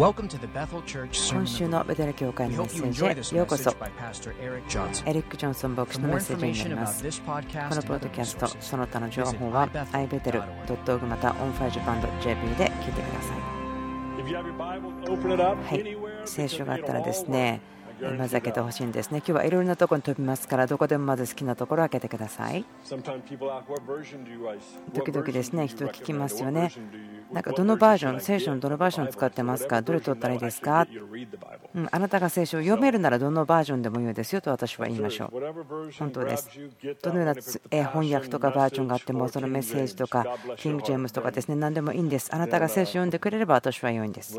今週のベテル教会のメッセージへようこそエリック・ジョンソン牧師のメッセージになります。このポッドキャストその他の情報は ibetel.org また onfirejapan.jp で聞いてください。はい。聖書があったらですねまず開けてほしいんですね。今日はいろいろなところに飛びますから、どこでもまず好きなところを開けてください。時々ですね、人聞きますよね。なんかどのバージョン、聖書のどのバージョンを使ってますか、どれ取ったらいいですか、うん、あなたが聖書を読めるならどのバージョンでもいいですよと私は言いましょう。本当です。どのような翻訳とかバージョンがあっても、そのメッセージとか、キング・ジェームスとかですね、何でもいいんです。あなたが聖書を読んでくれれば私は良いんです。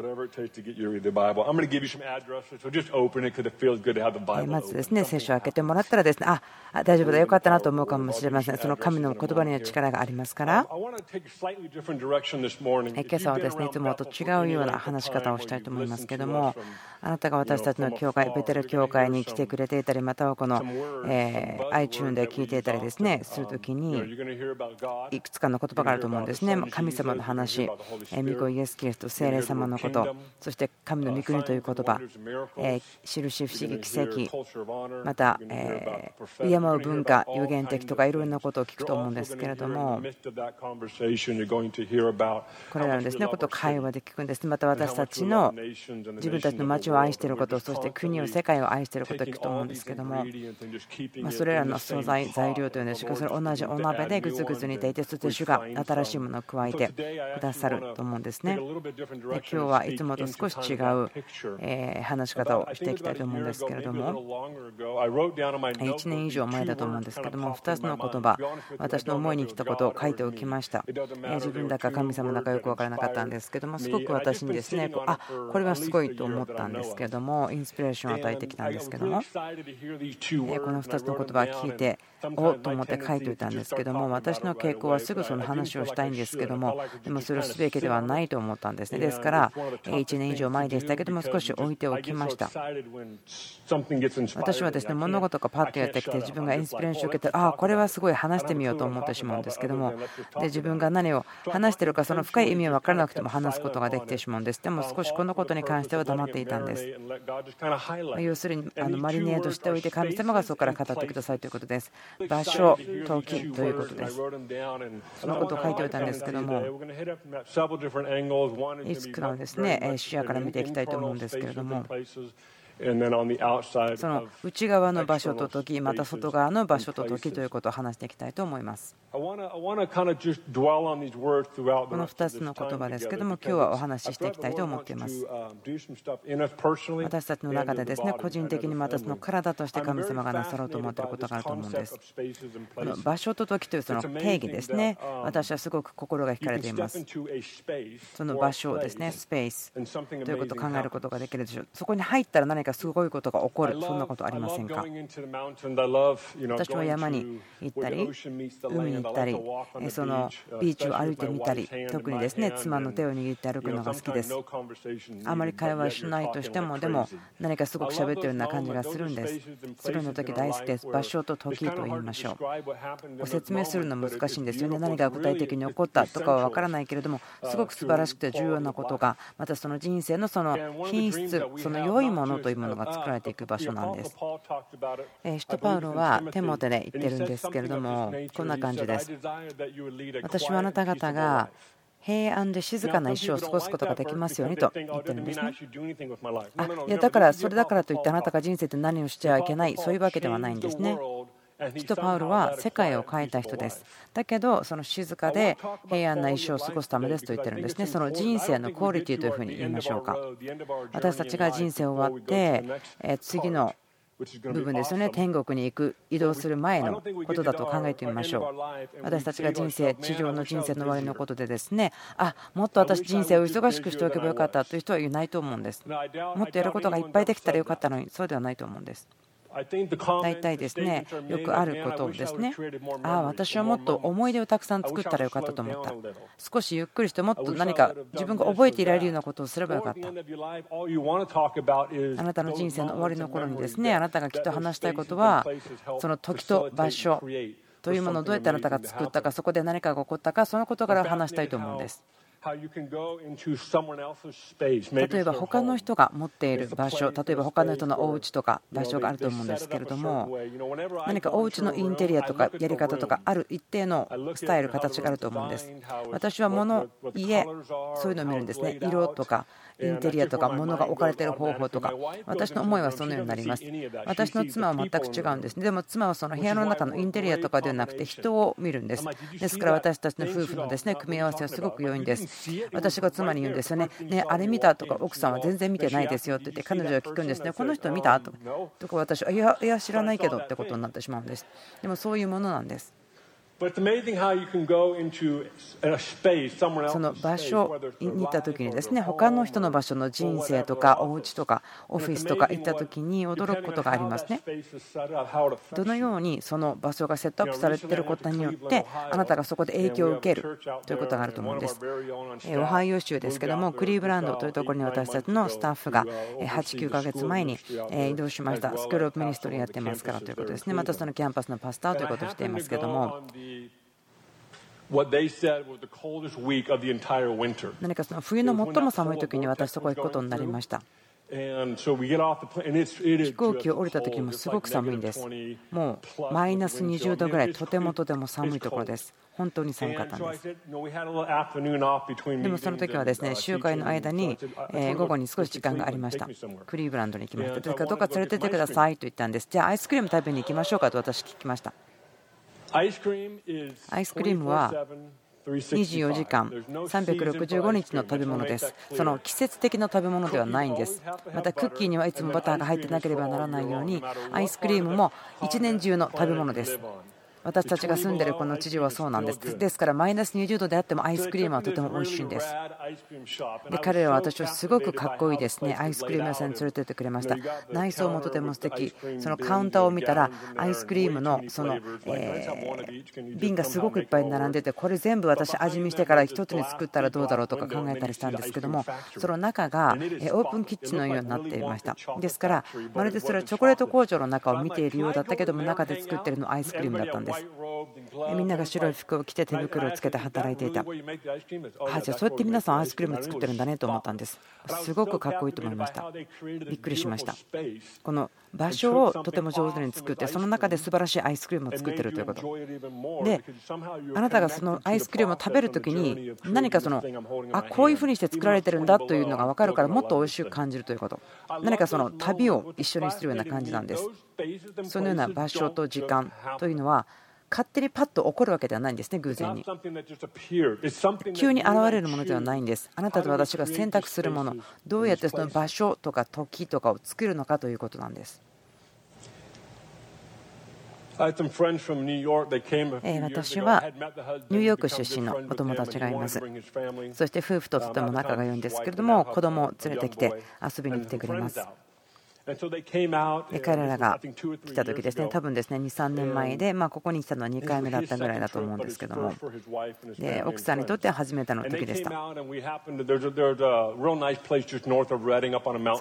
まずですね、聖書を開けてもらったらですね、あ大丈夫だ、よかったなと思うかもしれません。その神の言葉には力がありますから。今朝はですね、いつもと違うような話し方をしたいと思いますけども、あなたが私たちの教会、ベテル教会に来てくれていたり、またはこの、え iTune で聞いていたりですね、するときに、いくつかの言葉があると思うんですね。神様の話、御子イエス・キリスト、聖霊様のこと、そして神の御国という言葉、印、不思議、奇跡、また、敬う文化、有限的とかいろいろなことを聞くと思うんですけれども、これらのですねことを会話で聞くんです。また私たちの自分たちの町を愛していること、そして国を、世界を愛していることを聞くと思うんですけども、まそれらの素材、材料というんですが、それ同じお鍋でぐつぐつ煮ていて、そして主が新しいものを加えてくださると思うんですね。で今日はいつもと少し違う話し方をしていきたいとと思うんですけれども、1年以上前だと思うんですけども、2つの言葉、私の思いに来たことを書いておきました。自分だか神様だかよく分からなかったんですけども、すごく私にですね、あこれはすごいと思ったんですけども、インスピレーションを与えてきたんですけども、この2つの言葉を聞いて、おと思って書いておいたんですけども、私の傾向はすぐその話をしたいんですけども、でもそれをすべきではないと思ったんですね。ですから、1年以上前でしたけども、少し置いておきました。私はですね物事がパッとやってきて自分がインスピレーションを受けてああこれはすごい話してみようと思ってしまうんですけどもで自分が何を話してるかその深い意味は分からなくても話すことができてしまうんですでも少しこのことに関しては黙っていたんです要するにあのマリネードしておいて神様がそこから語ってくださいということです場所時ということです。そのことを書いておいたんですけどもいつかのですね。視野から見ていきたいと思うんですけれどもその内側の場所と時、また外側の場所と時ということを話していきたいと思います。この2つの言葉ですけども、今日はお話ししていきたいと思っています。私たちの中でですね、個人的にまたその体として神様がなさろうと思っていることがあると思うんです。この場所と時というその定義ですね、私はすごく心が惹かれています。その場所ですね、スペースということを考えることができるでしょう。そこに入ったら何かかすごいことが起こる、そんなことありませんか？私は山に行ったり、海に行ったり、そのビーチを歩いてみたり、特にですね妻の手を握って歩くのが好きです。あまり会話しないとしても、でも何かすごく喋ってるような感じがするんです。それの時大好きです。場所と時と言いましょう。ご説明するの難しいんですよね。何が具体的に起こったとかは分からないけれども、すごく素晴らしくて重要なことが、またその人生のその品質、その良いものというものが作られていく場所なんです。使徒パウロはテモテで言ってるんですけれども、こんな感じです。私はあなた方が平安で静かな一生を過ごすことができますようにと言ってるんですね。あいやだからそれだからといってあなたが人生で何をしてはいけないそういうわけではないんですね。使徒パウロは世界を変えた人です。だけど、その静かで平安な一生を過ごすためですと言ってるんですね。その人生のクオリティというふうに言いましょうか。私たちが人生終わって、次の部分ですよね天国に行く移動する前のことだと考えてみましょう私たちが人生地上の人生の終わりのことでですねあもっと私人生を忙しくしておけばよかったという人はいないと思うんですもっとやることがいっぱいできたらよかったのにそうではないと思うんです大体ですねよくあることですね。ああ私はもっと思い出をたくさん作ったらよかったと思った。少しゆっくりしてもっと何か自分が覚えていられるようなことをすればよかった。あなたの人生の終わりの頃にですねあなたがきっと話したいことはその時と場所というものをどうやってあなたが作ったかそこで何かが起こったかそのことから話したいと思うんです例えば他の人が持っている場所例えば他の人のお家とか場所があると思うんですけれども何かお家のインテリアとかやり方とかある一定のスタイル形があると思うんです。私は物家そういうのを見るんですね。色とかインテリアとか物が置かれている方法とか。私の思いはそのようになります。私の妻は全く違うんです。でも妻はその部屋の中のインテリアとかではなくて人を見るんです。ですから私たちの夫婦のですね組み合わせはすごく良いんです私が妻に言うんですよね。ねあれ見たとか奥さんは全然見てないですよって言って彼女は聞くんですね。この人見たとか私はいやいや知らないけどってことになってしまうんです。でもそういうものなんですその場所に行った時にですね他の人の場所の人生とかお家とかオフィスとか行った時に驚くことがありますね。どのようにその場所がセットアップされていることによってあなたがそこで影響を受けるということがあると思うんです。オハイオ州ですけどもクリーブランドというところに私たちのスタッフが89ヶ月前に移動しました。 School of Ministry やってますからということですね。またそのキャンパスの pastor ということをしていますけども何かその冬の最も寒い時に私そこへ行くことになりました。飛行機を降りた時もすごく寒いんです。もうマイナス20度ぐらい、とてもとても寒いところです。本当に寒かったんです。でもその時はですね集会の間に午後に少し時間がありました。クリーブランドに行きました。ですからどっか連れてってくださいと言ったんです。じゃあアイスクリーム食べに行きましょうかと私聞きました。アイスクリームは24時間365日の食べ物です。その季節的な食べ物ではないんです。またクッキーにはいつもバターが入ってなければならないようにアイスクリームも一年中の食べ物です。私たちが住んでいるこの地上はそうなんです。ですからマイナス20度であってもアイスクリームはとても美味しいんです。で彼らは私はすごくかっこいいですね。アイスクリーム屋さんに連れてってくれました。内装もとても素敵。そのカウンターを見たらアイスクリームのその、え瓶がすごくいっぱい並んでてこれ全部私味見してから1つに作ったらどうだろうとか考えたりしたんですけどもその中がオープンキッチンのようになっていました。ですからまるでそれはチョコレート工場の中を見ているようだったけども中で作っているのはアイスクリームだったんです。です。みんなが白い服を着て手袋をつけて働いていた。あじゃあそうやって皆さんアイスクリーム作ってるんだねと思ったんです。すごくかっこいいと思いました。びっくりしました。この場所をとても上手に作ってその中で素晴らしいアイスクリームを作ってるということ。であなたがそのアイスクリームを食べるときに何かそのあこういうふうにして作られてるんだというのが分かるからもっと美味しく感じるということ。何かその旅を一緒にするような感じなんです。そのような場所と時間というのは勝手にパッと起こるわけではないんですね、偶然に。急に現れるものではないんです。あなたと私が選択するもの、どうやってその場所とか時とかを作るのかということなんです。私はニューヨーク出身のお友達がいます。そして夫婦ととても仲が良いんですけれども、子供を連れてきて遊びに来てくれます。彼らが来た時ですね、多分ですね2、3年前で、まあ、ここに来たのは2回目だったぐらいだと思うんですけども、で奥さんにとっては初めての時でした。そ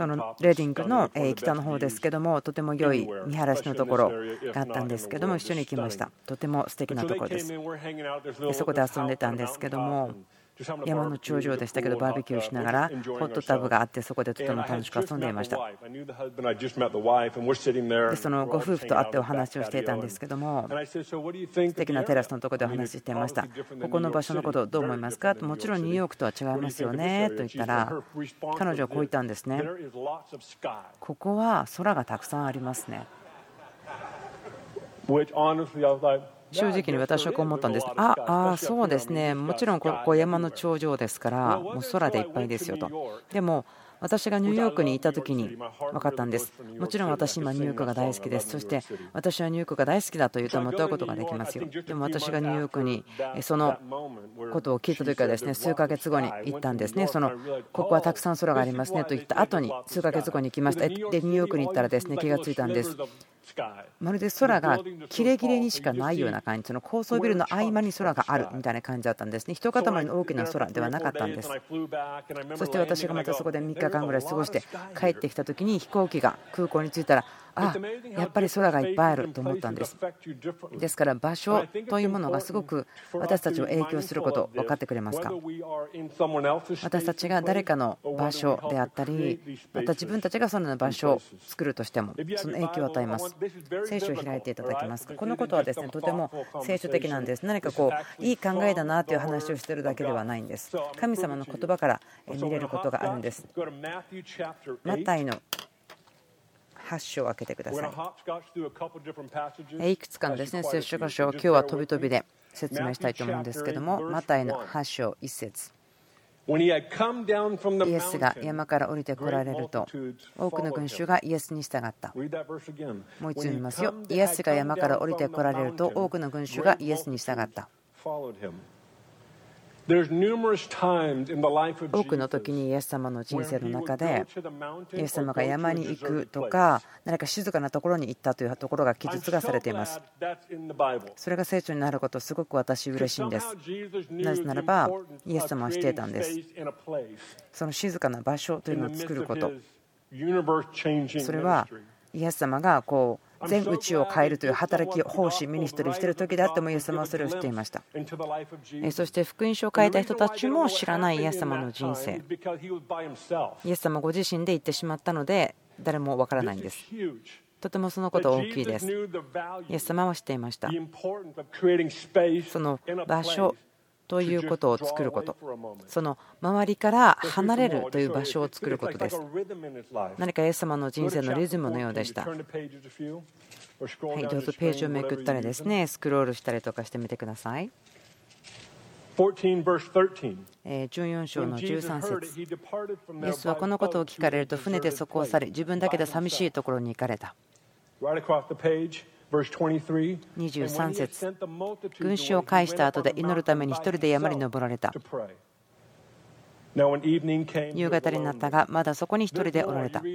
のレディングの北の方ですけども、とても良い見晴らしのところがあったんですけども、一緒に行きました。とても素敵なところです。でそこで遊んでたんですけども、山の頂上でしたけどバーベキューしながらホットタブがあってそこでとても楽しく遊んでいました。でそのご夫婦と会ってお話をしていたんですけども素敵なテラスのところでお話ししていました。ここの場所のことどう思いますか？もちろんニューヨークとは違いますよねと言ったら彼女はこう言ったんですね。ここは空がたくさんありますね。正直に私はこう思ったんです。ああ、そうですね、もちろんここ山の頂上ですから、もう空でいっぱいですよと。でも私がニューヨークにいた時に分かったんです。もちろん私、今ニューヨークが大好きです。そして私はニューヨークが大好きだというとも問うことができますよ。でも私がニューヨークにそのことを聞いた時はですね数ヶ月後に行ったんですね。そのここはたくさん空がありますねと言った後に数ヶ月後に行きました。でニューヨークに行ったらですね気がついたんです。まるで空がキレキレにしかないような感じ、その高層ビルの合間に空があるみたいな感じだったんですね。一塊の大きな空ではなかったんです。そして私がまたそこで3日間ぐらい過ごして帰ってきた時に飛行機が空港に着いたらあやっぱり空がいっぱいあると思ったんです。ですから場所というものがすごく私たちを影響すること分かってくれますか？私たちが誰かの場所であったりまた自分たちがそのような場所を作るとしてもその影響を与えます。聖書を開いていただけますか？このことはですねとても聖書的なんです。何かこういい考えだなという話をしてるだけではないんです。神様の言葉から見れることがあるんです。マタイの8章を開けてください。いくつかのですね聖書箇所を今日は飛び飛びで説明したいと思うんですけども、マタイの8章1節イエスが山から降りてこられると、多くの群衆がイエスに従った。もう一度言いますよ。イエスが山から降りてこられると、多くの群衆がイエスに従った。多くの時にイエス様の人生の中でイエス様が山に行くとか何か静かなところに行ったというところが記述がされています。それが聖書になることすごく私嬉しいんです。なぜならばイエス様はしていたんです。その静かな場所というのを作ること。それはイエス様がこう全宇宙を変えるという働きを奉仕ミニストリーしている時であってもイエス様はそれを知っていました。そして福音書を書いた人たちも知らないイエス様の人生。イエス様ご自身で言ってしまったので誰もわからないんです。とてもそのことは大きいです。イエス様は知っていました。その場所ということを作ること。その周りから離れるという場所を作ることです。何かイエス様の人生のリズムのようでした。はいどうぞページをめくったりですねスクロールしたりとかしてみてください。14章の13節。イエスはこのことを聞かれると船でそこを去り自分だけで寂しいところに行かれた23節群衆を返した後で祈るために一人で山に登られた。夕方になったがまだそこに一人でおられた。こ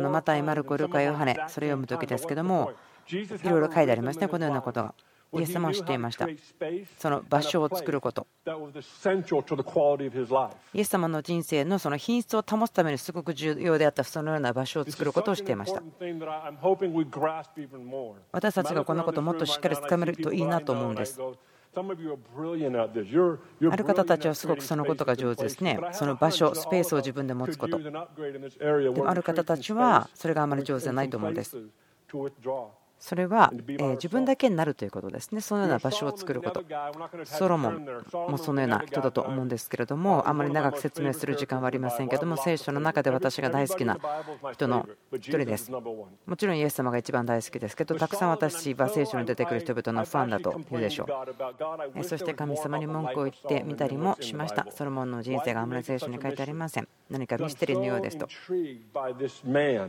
のマタイ、マルコ、ルカ、ヨハネそれを読む時ですけどもいろいろ書いてありますねこのようなことがイエス様は知っていました。その場所を作ること。イエス様の人生のその品質を保つためにすごく重要であったそのような場所を作ることをしていました。私たちがこのことをもっとしっかりつかめるといいなと思うんです。ある方たちはすごくそのことが上手ですね。その場所、スペースを自分で持つこと。でもある方たちはそれがあまり上手じゃないと思うんです。それは自分だけになるということですね、そのような場所を作ること。ソロモンもそのような人だと思うんですけれども、あまり長く説明する時間はありませんけれども、聖書の中で私が大好きな人の一人です。もちろんイエス様が一番大好きですけど、たくさん私は聖書に出てくる人々のファンだと言うでしょう。そして神様に文句を言ってみたりもしました。ソロモンの人生があまり聖書に書いてありません。何かミステリーのようですと。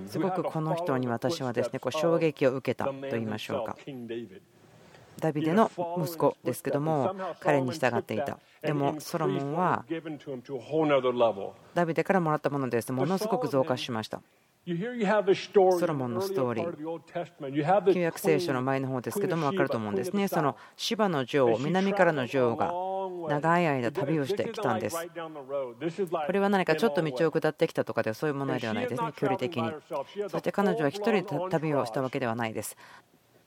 すごくこの人に私はですねこう衝撃を受けた。と言いましょうか。ダビデの息子ですけども彼に従っていた。でもソロモンはダビデからもらったものです。ものすごく増加しました。ソロモンのストーリー。旧約聖書の前の方ですけども分かると思うんですね。その芝の女王南からの女王が長い間旅をしてきたんです。これは何かちょっと道を下ってきたとかではそういうものではないですね。距離的に。そして彼女は1人で旅をしたわけではないです。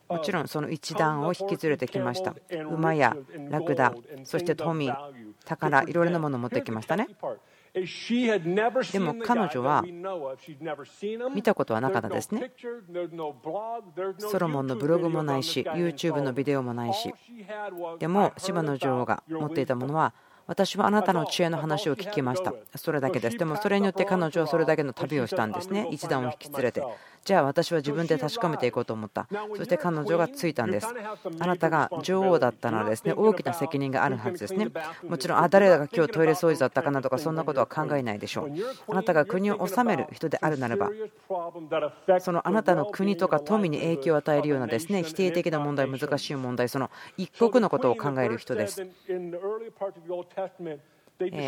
もちろんその一団を引き連れてきました。馬やラクダそして富宝いろいろなものを持ってきましたねでも彼女は見たことはなかったですね。ソロモンのブログもないし、YouTube のビデオもないし、でも芝の女王が持っていたものは私はあなたの知恵の話を聞きました。それだけです。でもそれによって彼女はそれだけの旅をしたんですね。一段を引き連れて。じゃあ私は自分で確かめていこうと思った。そして彼女がついたんです。あなたが女王だったならですね、大きな責任があるはずですね。もちろん、あ、誰だが今日トイレ掃除だったかなとか、そんなことは考えないでしょう。あなたが国を治める人であるならば、そのあなたの国とか富に影響を与えるようなですね、否定的な問題、難しい問題、その一国のことを考える人です。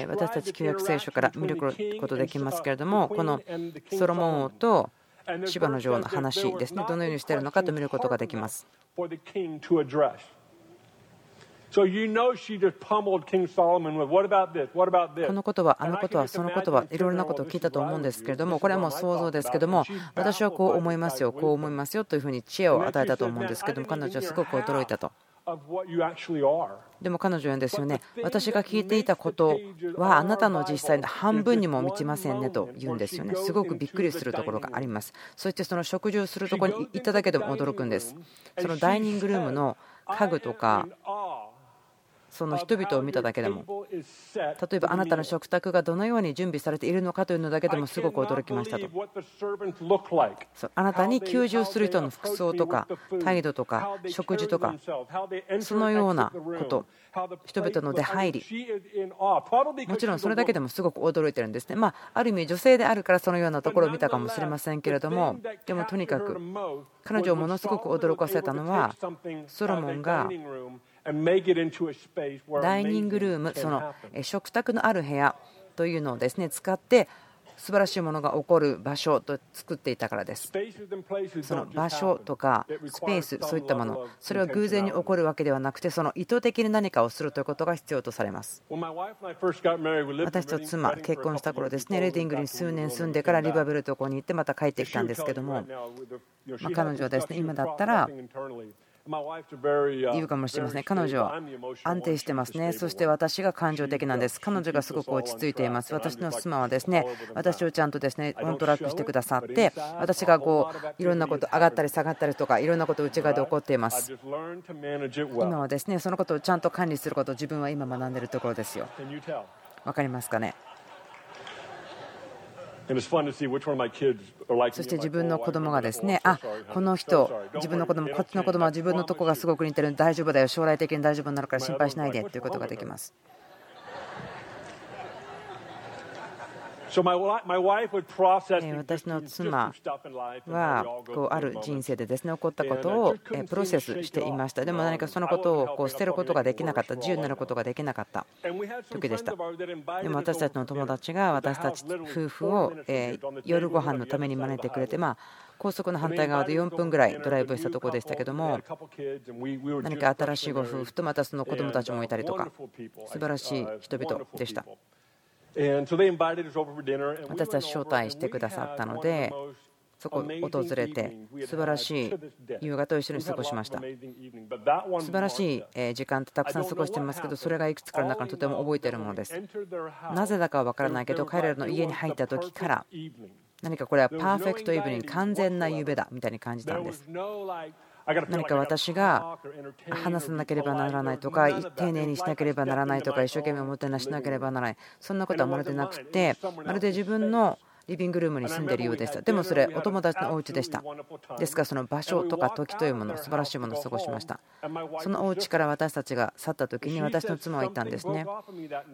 私たち旧約聖書から見ることできますけれどもこのソロモン王と芝の女王の話ですね。どのようにしているのかと見ることができます。このことは、あのことは、そのことはいろいろなことを聞いたと思うんですけれども、これはもう想像ですけども、私はこう思いますよ、こう思いますよというふうに知恵を与えたと思うんですけども、彼女はすごく驚いたと。でも彼女はですよね、私が聞いていたことはあなたの実際の半分にも満ちませんねと言うんですよね。すごくびっくりするところがあります。そしてその食事をするところに行っただけでも驚くんです。そのダイニングルームの家具とかその人々を見ただけでも。例えばあなたの食卓がどのように準備されているのかというのだけでもすごく驚きましたと。あなたに求従する人の服装とか態度とか食事とかそのようなこと人々の出入り。もちろんそれだけでもすごく驚いてるんですね。まあある意味女性であるからそのようなところを見たかもしれませんけれどもでもとにかく彼女をものすごく驚かせたのはソロモンがダイニングルーム、その食卓のある部屋というのをですね使って素晴らしいものが起こる場所と作っていたからです。その場所とかスペース、そういったもの、それは偶然に起こるわけではなくて、その意図的に何かをするということが必要とされます。私と妻、結婚した頃ですね、レディングに数年住んでからリバベルとこに行ってまた帰ってきたんですけども、ま彼女はですね今だったら言うかもしれません。彼女は安定してますね。そして私が感情的なんです。彼女がすごく落ち着いています。私の妻はですね、私をちゃんとですね、オントラックしてくださって、私がこういろんなこと上がったり下がったりとか、いろんなこと内側で起こっています。今はですね、そのことをちゃんと管理することを自分は今学んでいるところですよ。分かりますかね？そして自分の子供がですね、あこの人、自分の子供、こっちの子供は自分のとこがすごく似てる。大丈夫だよ、将来的に大丈夫になるから心配しないでということができます。私の妻はこうある人生でですね起こったことをプロセスしていました。でも何かそのことをこう捨てることができなかった。自由になることができなかった。時でした。でも私たちの友達が私たち夫婦を夜ご飯のために招いてくれてまあ高速の反対側で4分ぐらいドライブしたところでしたけども何か新しいご夫婦とまたその子供たちもいたりとか素晴らしい人々でした私たち招待してくださったのでそこを訪れて素晴らしい夕方を一緒に過ごしました。素晴らしい時間ってたくさん過ごしてますけどそれがいくつかの中にとても覚えているものです。なぜだかは分からないけど彼らの家に入った時から何かこれはパーフェクトイブニング完全な夢だみたいに感じたんです何か私が話さなければならないとか丁寧にしなければならないとか一生懸命おもてなしなければならない。そんなことはまるでなくてまるで自分のリビングルームに住んでいるようでした。でもそれお友達のお家でした。ですからその場所とか時というもの素晴らしいものを過ごしました。そのお家から私たちが去った時に私の妻は言ったんですね。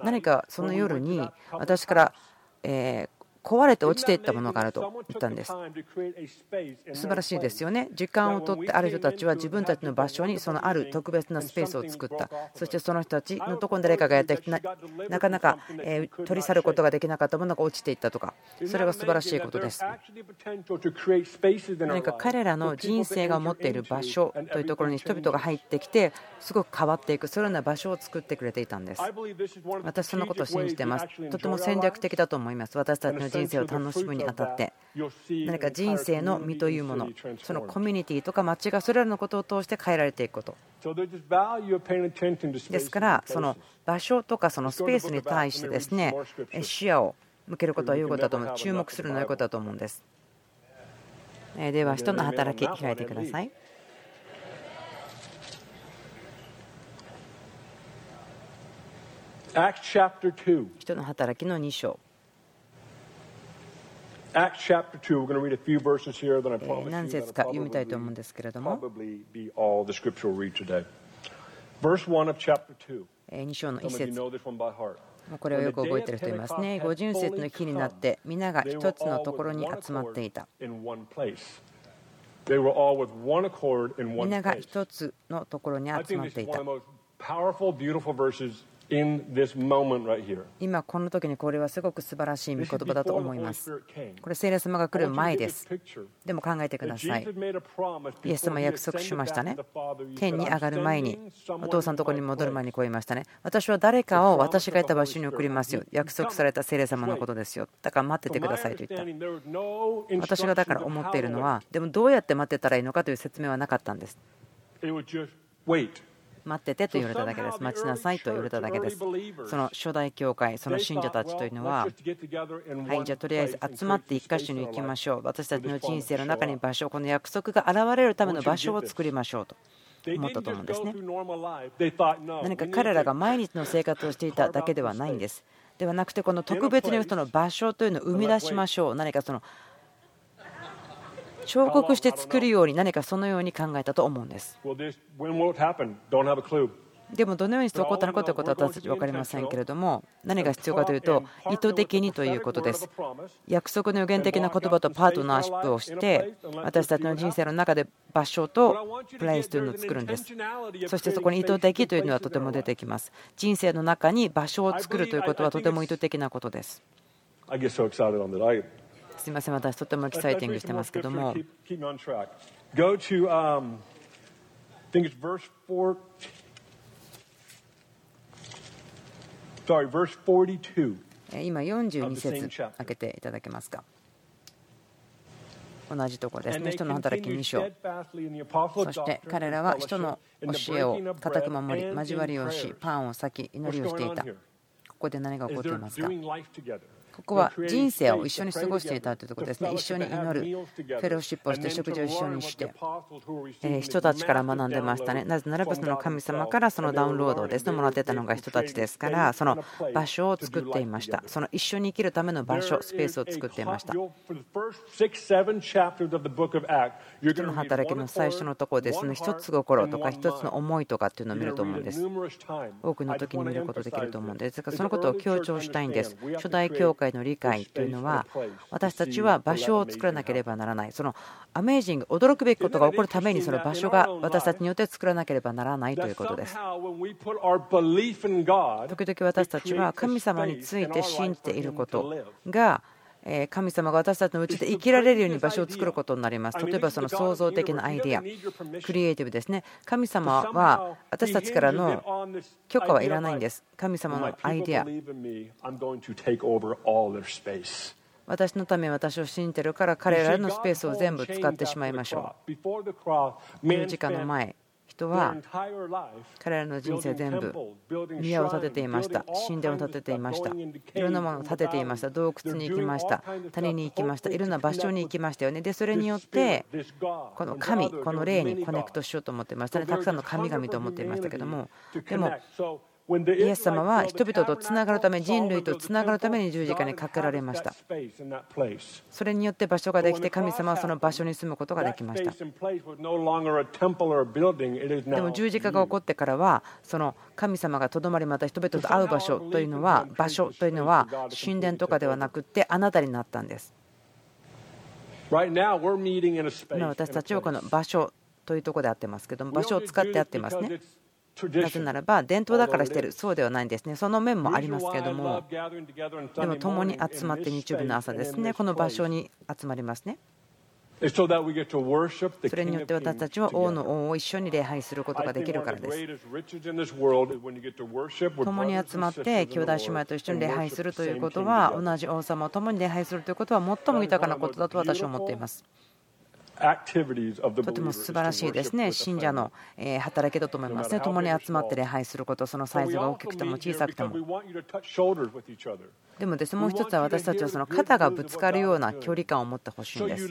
何かその夜に私からえ壊れて落ちていったものがあると言ったんです。素晴らしいですよね。時間をとってある人たちは自分たちの場所にそのある特別なスペースを作った。そしてその人たちのとこに誰かがやってきてなかなか取り去ることができなかったものが落ちていったとか、それは素晴らしいことです。何か彼らの人生が持っている場所というところに人々が入ってきて、すごく変わっていく、そういうような場所を作ってくれていたんです。私、そのことを信じてます。とても戦略的だと思います。私たち人生を楽しむにあたって何か人生の身というものそのコミュニティとか街がそれらのことを通して変えられていくこと。ですからその場所とかそのスペースに対してですね視野を向けることはいうことだと思う。注目するのはいうことだと思うんです。では人の働き開いてください。人の働きの2章何節か読みたいと思うんですけれども。2章の1節これをよく覚えている人いますね。50節の日になって、皆が一つのところに集まっていた。皆が一つのところに集まっていた。今この時にこれはすごく素晴らしい御言葉だと思います。これ聖霊様が来る前です。でも考えてください。イエス様約束しましたね。天に上がる前に、お父さんのところに戻る前にこう言いましたね。私は誰かを私がいた場所に送りますよ。約束された聖霊様のことですよ。だから待っててくださいと言った。私がだから思っているのは、でもどうやって待ってたらいいのかという説明はなかったんです。待っててと言われただけです。待ちなさいと言われただけです。その初代教会、その信者たちというのは、はい、じゃあとりあえず集まって一箇所に行きましょう。私たちの人生の中に場所、この約束が現れるための場所を作りましょうと。思ったと思うんですね。何か彼らが毎日の生活をしていただけではないんです。ではなくて、この特別にその場所というのを生み出しましょう。何かその彫刻して作るように何かそのように考えたと思うんです。でもどのようにして起こったのかということは私たち分かりませんけれども何が必要かというと意図的にということです。約束の予言的な言葉とパートナーシップをして私たちの人生の中で場所とプレイスというのを作るんです。そしてそこに意図的というのはとても出てきます。人生の中に場所を作るということはとても意図的なことですすみません、私とてもエキサイティングしてますけども。今42節開けていただけますか？同じところですね。人の働き2章。そして彼らは人の教えを固く守り、交わりをし、パンを裂き、祈りをしていた。ここで何が起こっていますか？ここは人生を一緒に過ごしていたというところですね。一緒に祈る、フェローシップをして食事を一緒にして、え人たちから学んでましたね。なぜならばその神様からそのダウンロードをですねもらってたのが人たちですから、その場所を作っていました。その一緒に生きるための場所、スペースを作っていました。人の働きの最初のところですね、一つ心とか一つの思いとかっていうのを見ると思うんです。多くの時に見ることできると思うんです。だからそのことを強調したいんです。初代教会の理解というのは私たちは場所を作らなければならない。そのアメージング驚くべきことが起こるためにその場所が私たちによって作らなければならないということです。時々私たちは神様について信じていることが神様が私たちのうちで生きられるように場所を作ることになります。例えばその創造的なアイデア、クリエイティブですね。神様は私たちからの許可はいらないんです。神様のアイデア。私のため私を信じてるから彼らのスペースを全部使ってしまいましょう。十字架の前人は彼らの人生全部宮を建てていました。神殿を建てていました。いろんなものを建てていました。洞窟に行きました。谷に行きました。いろんな場所に行きましたよね。でそれによってこの神この霊にコネクトしようと思っていましたねたくさんの神々と思っていましたけども。でもイエス様は人々とつながるため人類とつながるために十字架にかけられました。それによって場所ができて神様はその場所に住むことができました。でも十字架が起こってからはその神様がとどまりまた人々と会う場所というのは場所というのは神殿とかではなくってあなたになったんです。今私たちはこの場所というところで会ってますけども場所を使って会ってますねなぜならば伝統だからしてる。そうではないんですね。その面もありますけれども。でも共に集まって日曜日の朝ですね。この場所に集まりますね。それによって私たちは王の王を一緒に礼拝することができるからです。共に集まって兄弟姉妹と一緒に礼拝するということは同じ王様を共に礼拝するということは最も豊かなことだと私は思っています。とても素晴らしいですね、信者の働きだと思いますね、共に集まって礼拝すること、そのサイズが大きくても小さくても。でもですもう一つは私たちはその肩がぶつかるような距離感を持ってほしいんです。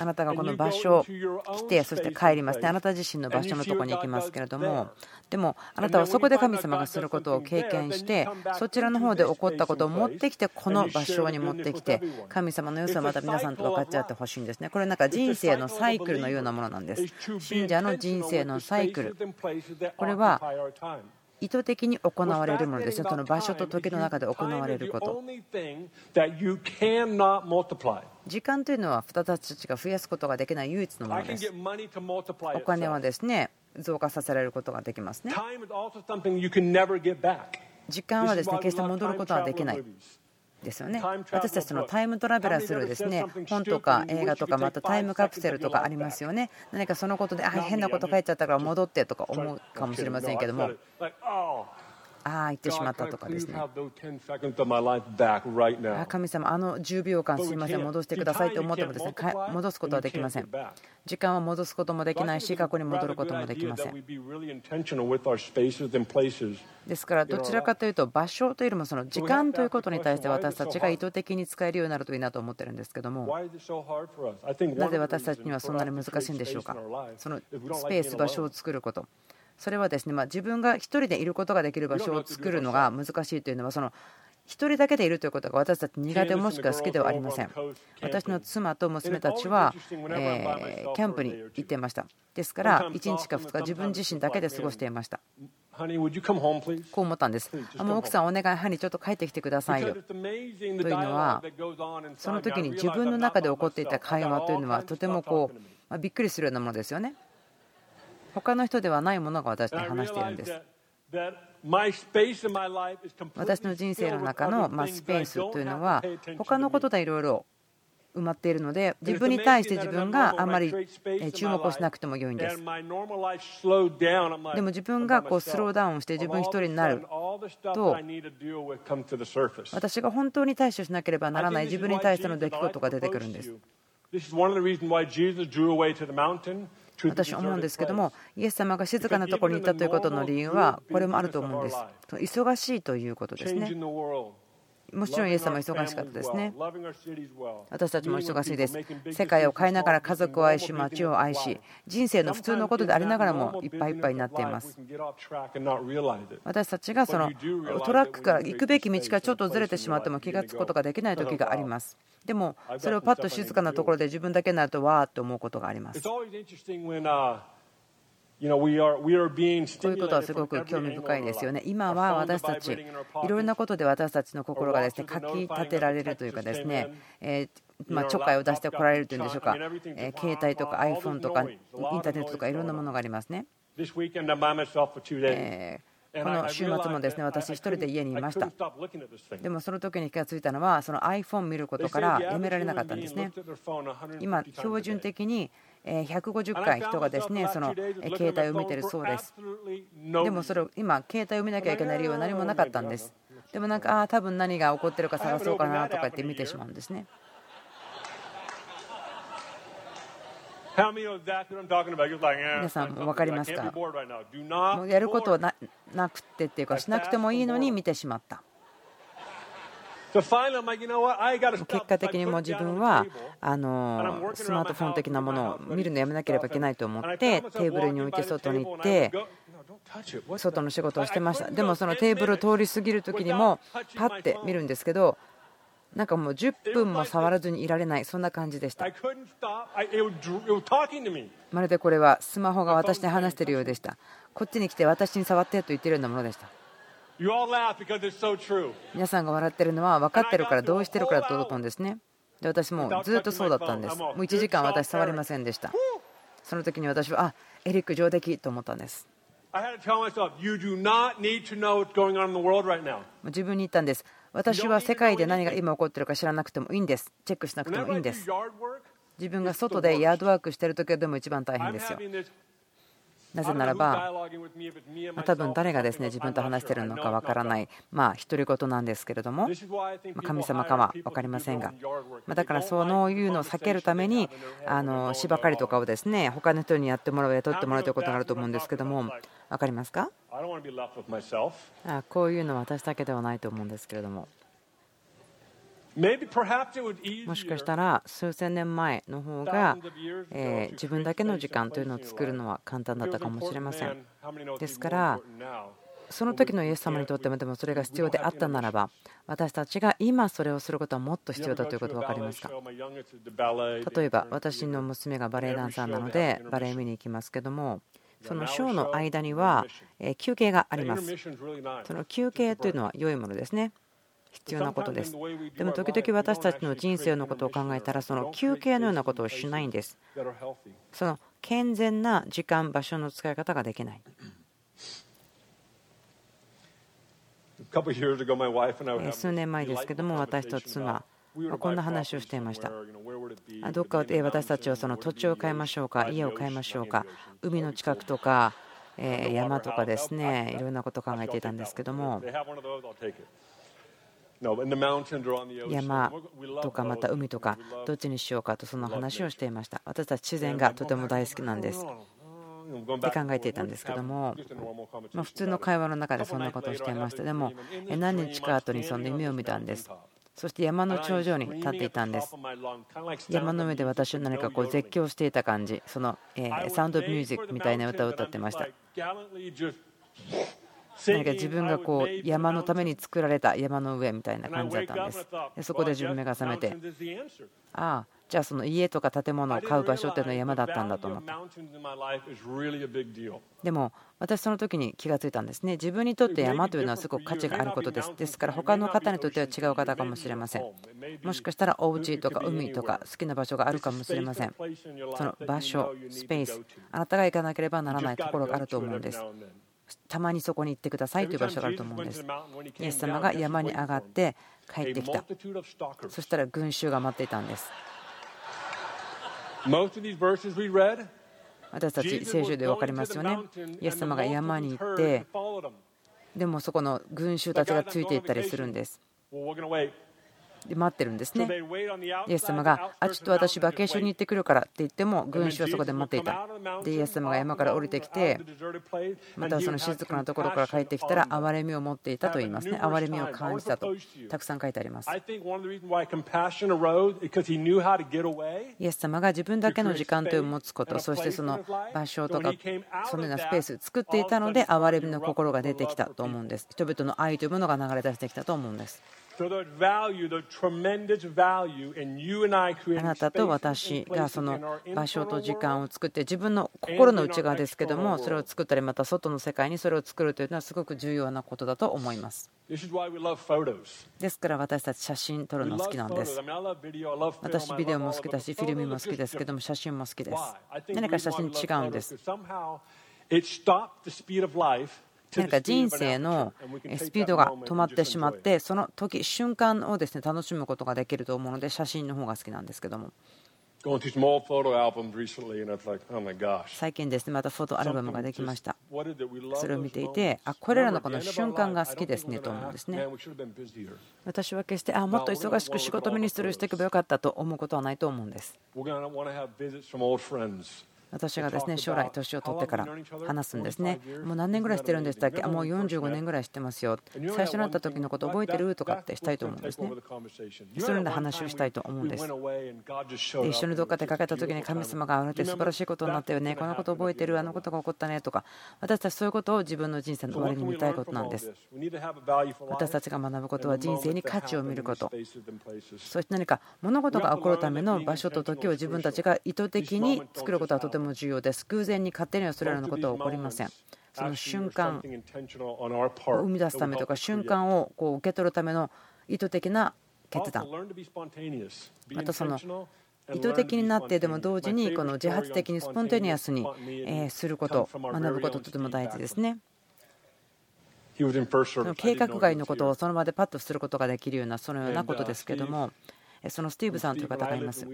あなたがこの場所を来て、そして帰りますね、あなた自身の場所のところに行きますけれども、でもあなたはそこで神様がすることを経験して、そちらの方で起こったことを持ってきて、この場所に持ってきて、神様の良さをまた皆さんと分かっちゃってほしいんですね。これなんか人生のサイクルのようなものなんです。信者の人生のサイクル。これは意図的に行われるものですよ。その場所と時の中で行われること。時間というのは、二たちが増やすことができない唯一のものです。お金はですね、増加させられることができますね。時間はですね決して戻ることはできない。ですよね。私たちのタイムトラベラーするですね。本とか映画とかまたタイムカプセルとかありますよね。何かそのことであ変なこと書いちゃったから戻ってとか思うかもしれませんけどもああ言ってしまったとかですね。神様あの10秒間すいません戻してくださいと思ってもですね戻すことはできません。時間は戻すこともできないし過去に戻ることもできません。ですからどちらかというと場所というよりもその時間ということに対して私たちが意図的に使えるようになるといいなと思ってるんですけどもなぜ私たちにはそんなに難しいんでしょうか？そのスペース場所を作ることそれはですね、ま自分が1人でいることができる場所を作るのが難しいというのはその1人だけでいるということが私たち苦手もしくは好きではありません。私の妻と娘たちは、えキャンプに行っていました。ですから1日か2日自分自身だけで過ごしていました。こう思ったんです。あもう奥さんお願いハニーちょっと帰ってきてくださいよ。というのはその時に自分の中で起こっていた会話というのはとてもこう、まびっくりするようなものですよね他の人ではないものが私に話しているんです。私の人生の中のスペースというのは他のことでいろいろ埋まっているので自分に対して自分があんまり注目をしなくても良いんです。でも自分がこうスローダウンして自分一人になると私が本当に対処しなければならない自分に対しての出来事が出てくるんです私思うんですけどもイエス様が静かなところにいたということの理由はこれもあると思うんです。忙しいということですねもちろんイエス様は忙しかったですね。私たちも忙しいです。世界を変えながら家族を愛し、街を愛し、人生の普通のことでありながらもいっぱいいっぱいになっています。私たちがそのトラックから行くべき道からちょっとずれてしまっても気が付くことができない時があります。でもそれをパッと静かなところで自分だけになるとわーって思うことがあります。こういうことはすごく興味深いですよね。今は私たち、いろんなことで私たちの心がですねかき立てられるというかですね、えまちょっかいを出してこられるというんでしょうか、え携帯とか iPhone とかインターネットとかいろんなものがありますね。えこの週末もですね私1人で家にいました。でもその時に気がついたのはその iPhone 見ることからやめられなかったんですね。今標準的に150回人がですねその携帯を見てるそうです。でもそれを今携帯を見なきゃいけない理由は何もなかったんです。でもなんかああ多分何が起こってるか探そうかなとか言って見てしまうんですね皆さん分かりますか？もうやることはなくてっていうかしなくてもいいのに見てしまった。結果的にも自分はあのスマートフォン的なものを見るのやめなければいけないと思ってテーブルに置いて外に行って外の仕事をしてました。でもそのテーブルを通り過ぎる時にもパッて見るんですけどなんかもう10分も触らずにいられない、そんな感じでした。まるでこれはスマホが私に話しているようでした。こっちに来て私に触ってと言っているようなものでした。皆さんが笑ってるのは分かってるから同意してるからと思うんですね。で私もずっとそうだったんです。もう1時間私触りませんでした。その時に私は、あエリック上出来と思ったんです。自分に言ったんです。私は世界で何が今起こっているか知らなくてもいいんです。チェックしなくてもいいんです。自分が外でヤードワークしている時はでも一番大変ですよ。なぜならば、ま多分誰がですね自分と話しているのかわからない、まあ、独り言なんですけれども、ま神様かは分かりませんが、まだからそういうのを避けるために、あの芝刈りとかをですね他の人にやってもらう、雇ってもらうということがあると思うんですけども、分かりますか？あこういうのは私だけではないと思うんですけれども。もしかしたら数千年前の方が、え自分だけの時間というのを作るのは簡単だったかもしれません。ですからその時のイエス様にとってもでもそれが必要であったならば私たちが今それをすることはもっと必要だということ分かりますか例えば私の娘がバレエダンサーなのでバレエ見に行きますけどもそのショーの間には休憩があります。その休憩というのは良いものですね必要なことです。でも時々私たちの人生のことを考えたらその休憩のようなことをしないんです。その健全な時間、場所の使い方ができない。数年前ですけども私と妻こんな話をしていました。どっかで私たちはその土地を買いましょうか、家を買いましょうか、海の近くとか山とかですね、いろんなことを考えていたんですけども、山とかまた海とかどっちにしようかとその話をしていました。私たち自然がとても大好きなんです。って考えていたんですけども、ま普通の会話の中でそんなことをしていました。でも何日か後にその夢を見たんです。そして山の頂上に立っていたんです。山の上で私は何かこう絶叫していた感じ、そのサウンドミュージックみたいな歌を歌ってました。何か自分がこう山のために作られた山の上みたいな感じだったんです。でそこで自分目が覚めて、ああ、じゃあその家とか建物を買う場所っていうのは山だったんだと思ったでも私その時に気がついたんですね。自分にとって山というのはすごく価値があることです。ですから他の方にとっては違う方かもしれません。もしかしたらお家とか海とか好きな場所があるかもしれません。その場所スペースあなたが行かなければならないところがあると思うんですたまにそこに行ってくださいという場所があると思うんです。イエス様が山に上がって帰ってきた。そしたら群衆が待っていたんです。私たち聖書で分かりますよね。イエス様が山に行って、でもそこの群衆たちがついていったりするんです。で待ってるんですね。イエス様が、あ、ちょっと私、バケーションに行ってくるからって言っても、群衆はそこで待っていた。で、イエス様が山から降りてきて、またその静かなところから帰ってきたら、憐れみを持っていたと言いますね。憐れみを感じたと、たくさん書いてあります。イエス様が自分だけの時間というを持つこと、そしてその場所とか、そのようなスペースを作っていたので、憐れみの心が出てきたと思うんです。人々の愛というものが流れ出してきたと思うんです。あなたと私がその場所と時間を作って自分の心の内側ですけどもそれを作ったりまた外の世界にそれを作るというのはすごく重要なことだと思います。ですから私たち写真撮るの好きなんです。私ビデオも好きだしフィルムも好きですけども写真も好きです。何か写真違うんですなんか人生のスピードが止まってしまってその時瞬間をですね楽しむことができると思うので写真の方が好きなんですけども。最近ですねまたフォトアルバムができました。それを見ていてあこれらのこの瞬間が好きですねと思うんですね。私は決してあもっと忙しく仕事ミニストリーしていけばよかったと思うことはないと思うんです私がですね将来年を取ってから話すんですね。もう何年ぐらいしてるんでしたっけ？もう45年ぐらいしてますよ。最初になった時のこと覚えてる？とかってしたいと思うんですね。それで話をしたいと思うんです。一緒にどっか出かけた時に神様があなて素晴らしいことになったよね。このこと覚えてる？あのことが起こったね？とか。私たちそういうことを自分の人生の終わりに見たいことなんです。私たちが学ぶことは人生に価値を見ること。そして何か物事が起こるための場所と時を自分たちが意図的に作ることはとてもも重要です。偶然に勝手にはそれらのことは起こりません。その瞬間を生み出すためとか瞬間をこう受け取るための意図的な決断またその意図的になってでも同時にこの自発的にスポンテニアスにすること学ぶこととても大事ですね。計画外のことをその場でパッとすることができるようなそのようなことですけどもそのスティーブさんという方がいます。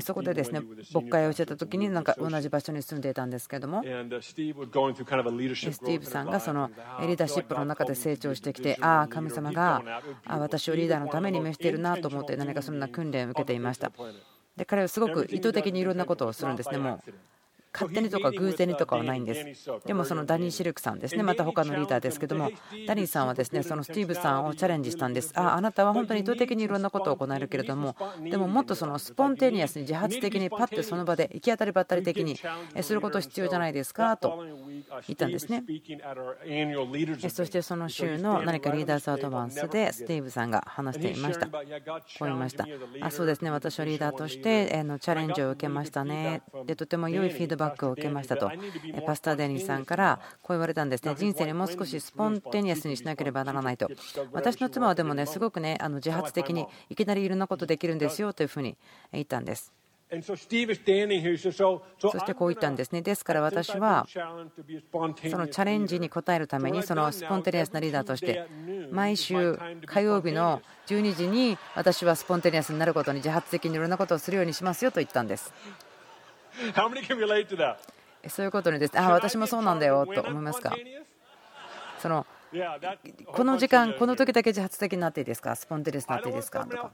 そこでですね牧会をしてた時になんか同じ場所に住んでいたんですけども。スティーブさんがそのリーダーシップの中で成長してきてああ神様が私をリーダーのために召しているなと思って何かそんな訓練を受けていました。で彼はすごく意図的にいろんなことをするんですね。もう勝手にとか偶然にとかはないんです。でもそのダニー・シルクさんですね、また他のリーダーですけども、ダニーさんはですねそのスティーブさんをチャレンジしたんです。ああなたは本当に意図的にいろんなことを行えるけれども、でももっとそのスポンテニアスに自発的にパッてその場で行き当たりばったり的にすること必要じゃないですかと言ったんですね。そしてその週の何かリーダーズアドバンスでスティーブさんが話していました。こう言いました。あそうですね、私はリーダーとしてのチャレンジを受けましたね。でとても良いフィードバッマークを受けましたと。パスター・デニーさんからこう言われたんですね。人生にもう少しスポンテニアスにしなければならないと。私の妻はでもねすごくねあの自発的にいきなりいろんなことできるんですよというふうに言ったんです。そしてこう言ったんですね。ですから私はそのチャレンジに応えるためにそのスポンテニアスなリーダーとして毎週火曜日の12時に私はスポンテニアスになることに自発的にいろんなことをするようにしますよと言ったんです。そういうことにです。ね、あ私もそうなんだよと思いますか。そのこの時間、この時だけ自発的になっていいですか、スポンテレスになっていいですか？とか、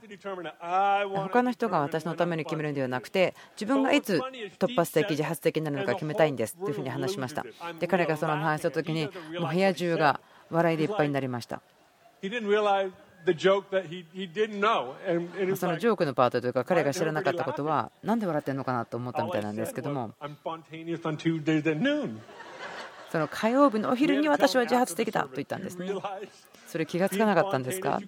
他の人が私のために決めるんではなくて、自分がいつ突発的、自発的になるのか決めたいんですというふうに話しました。で、彼がその話した時に、もう部屋中が笑いでいっぱいになりました。そのジョークのパートというか彼が知らなかったことは何で笑ってるのかなと思ったみたいなんですけども。その火曜日のお昼に私は自発的だと言ったんですね。それ気がつかなかったんですか？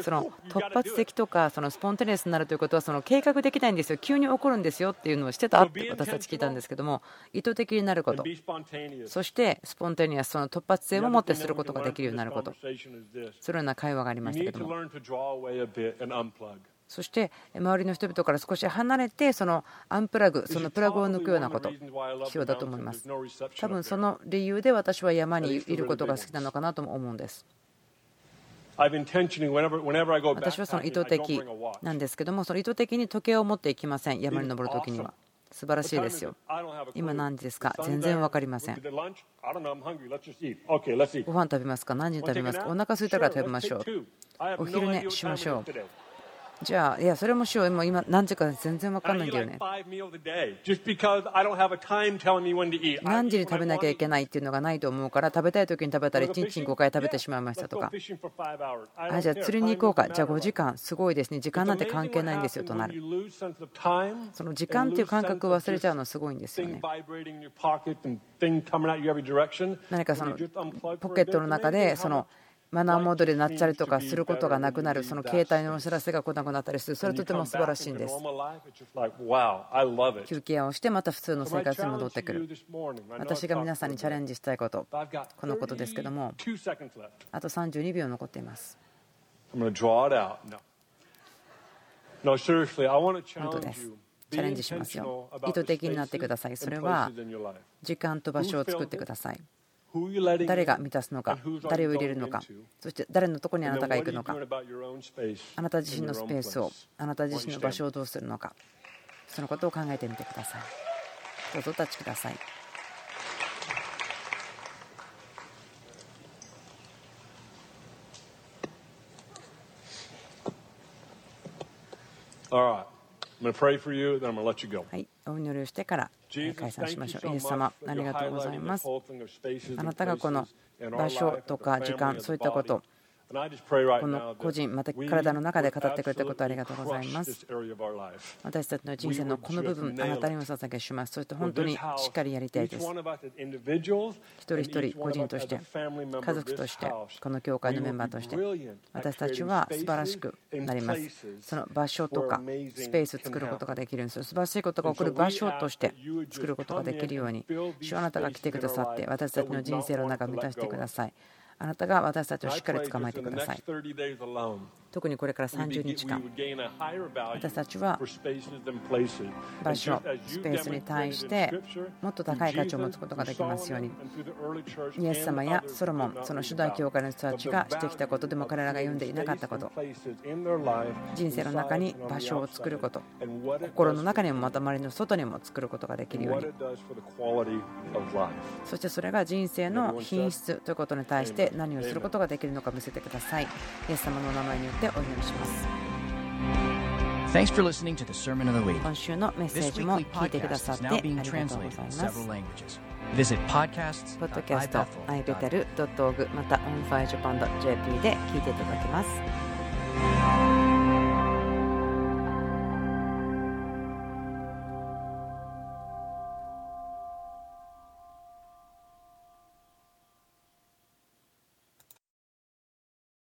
その突発的とかそのスポンテニアスになるということはその計画できないんですよ。急に起こるんですよっていうのをしてたって私たち聞いたんですけども意図的になること。そしてスポンテニアスその突発性をもってすることができるようになること。そのような会話がありましたけども。そして周りの人々から少し離れてそのアンプラグそのプラグを抜くようなこと必要だと思います。多分その理由で私は山にいることが好きなのかなとも思うんです。私はその意図的なんですけどもその意図的に時計を持っていきません。山に登るときには。素晴らしいですよ。今何時ですか？全然分かりません。ご飯食べますか？何時に食べますか？お腹空いたから食べましょう。お昼寝しましょうじゃあ、いや、それもしよう、今、今何時か全然分かんないんだよね。何時に食べなきゃいけないっていうのがないと思うから、食べたい時に食べたら、1日に5回食べてしまいましたとか、あじゃあ釣りに行こうか、じゃあ5時間、すごいですね、時間なんて関係ないんですよとなる。その時間っていう感覚を忘れちゃうのすごいんですよね。何かそのポケットの中で、その、マナーモードでなっちゃりとかすることがなくなる、その携帯のお知らせが来なくなったりする、それはとても素晴らしいんです。休憩をして、また普通の生活に戻ってくる。私が皆さんにチャレンジしたいこと、このことですけども、あと32秒残っています。本当です。チャレンジしますよ。意図的になってください。それは時間と場所を作ってください。誰が満たすのか、誰を入れるのか、そして誰のところにあなたが行くのか、あなた自身のスペースを、あなた自身の場所をどうするのか、そのことを考えてみてください。どうぞお立ちください。はい、お祈りをしてから解散しましょう。イエス様、ありがとうございます。あなたがこの場所とか時間、そういったこと、この個人、また体の中で語ってくれたことありがとうございます。私たちの人生のこの部分、あなたにお捧げします。そして本当にしっかりやりたいです。一人一人、個人として、家族として、この教会のメンバーとして、私たちは素晴らしくなります。その場所とかスペースを作ることができるんです。素晴らしいことが起こる場所として作ることができるように、主あなたが来てくださって、私たちの人生の中を満たしてください。あなたが私たちをしっかり捕まえてください。特にこれから30日間、私たちは場所、スペースに対してもっと高い価値を持つことができますように、イエス様やソロモン、その主題教会の人たちがしてきたことでも彼らが読んでいなかったこと、人生の中に場所を作ること、心の中にもまた周りの外にも作ることができるように、そしてそれが人生の品質ということに対して何をすることができるのか見せてください。イエス様のお名前によってお祈りします。今週のメッセージも聞いてくださってありがとうございます。ポッドキャスト ibetel.org また onfirejapan.jp で聞いていただけます。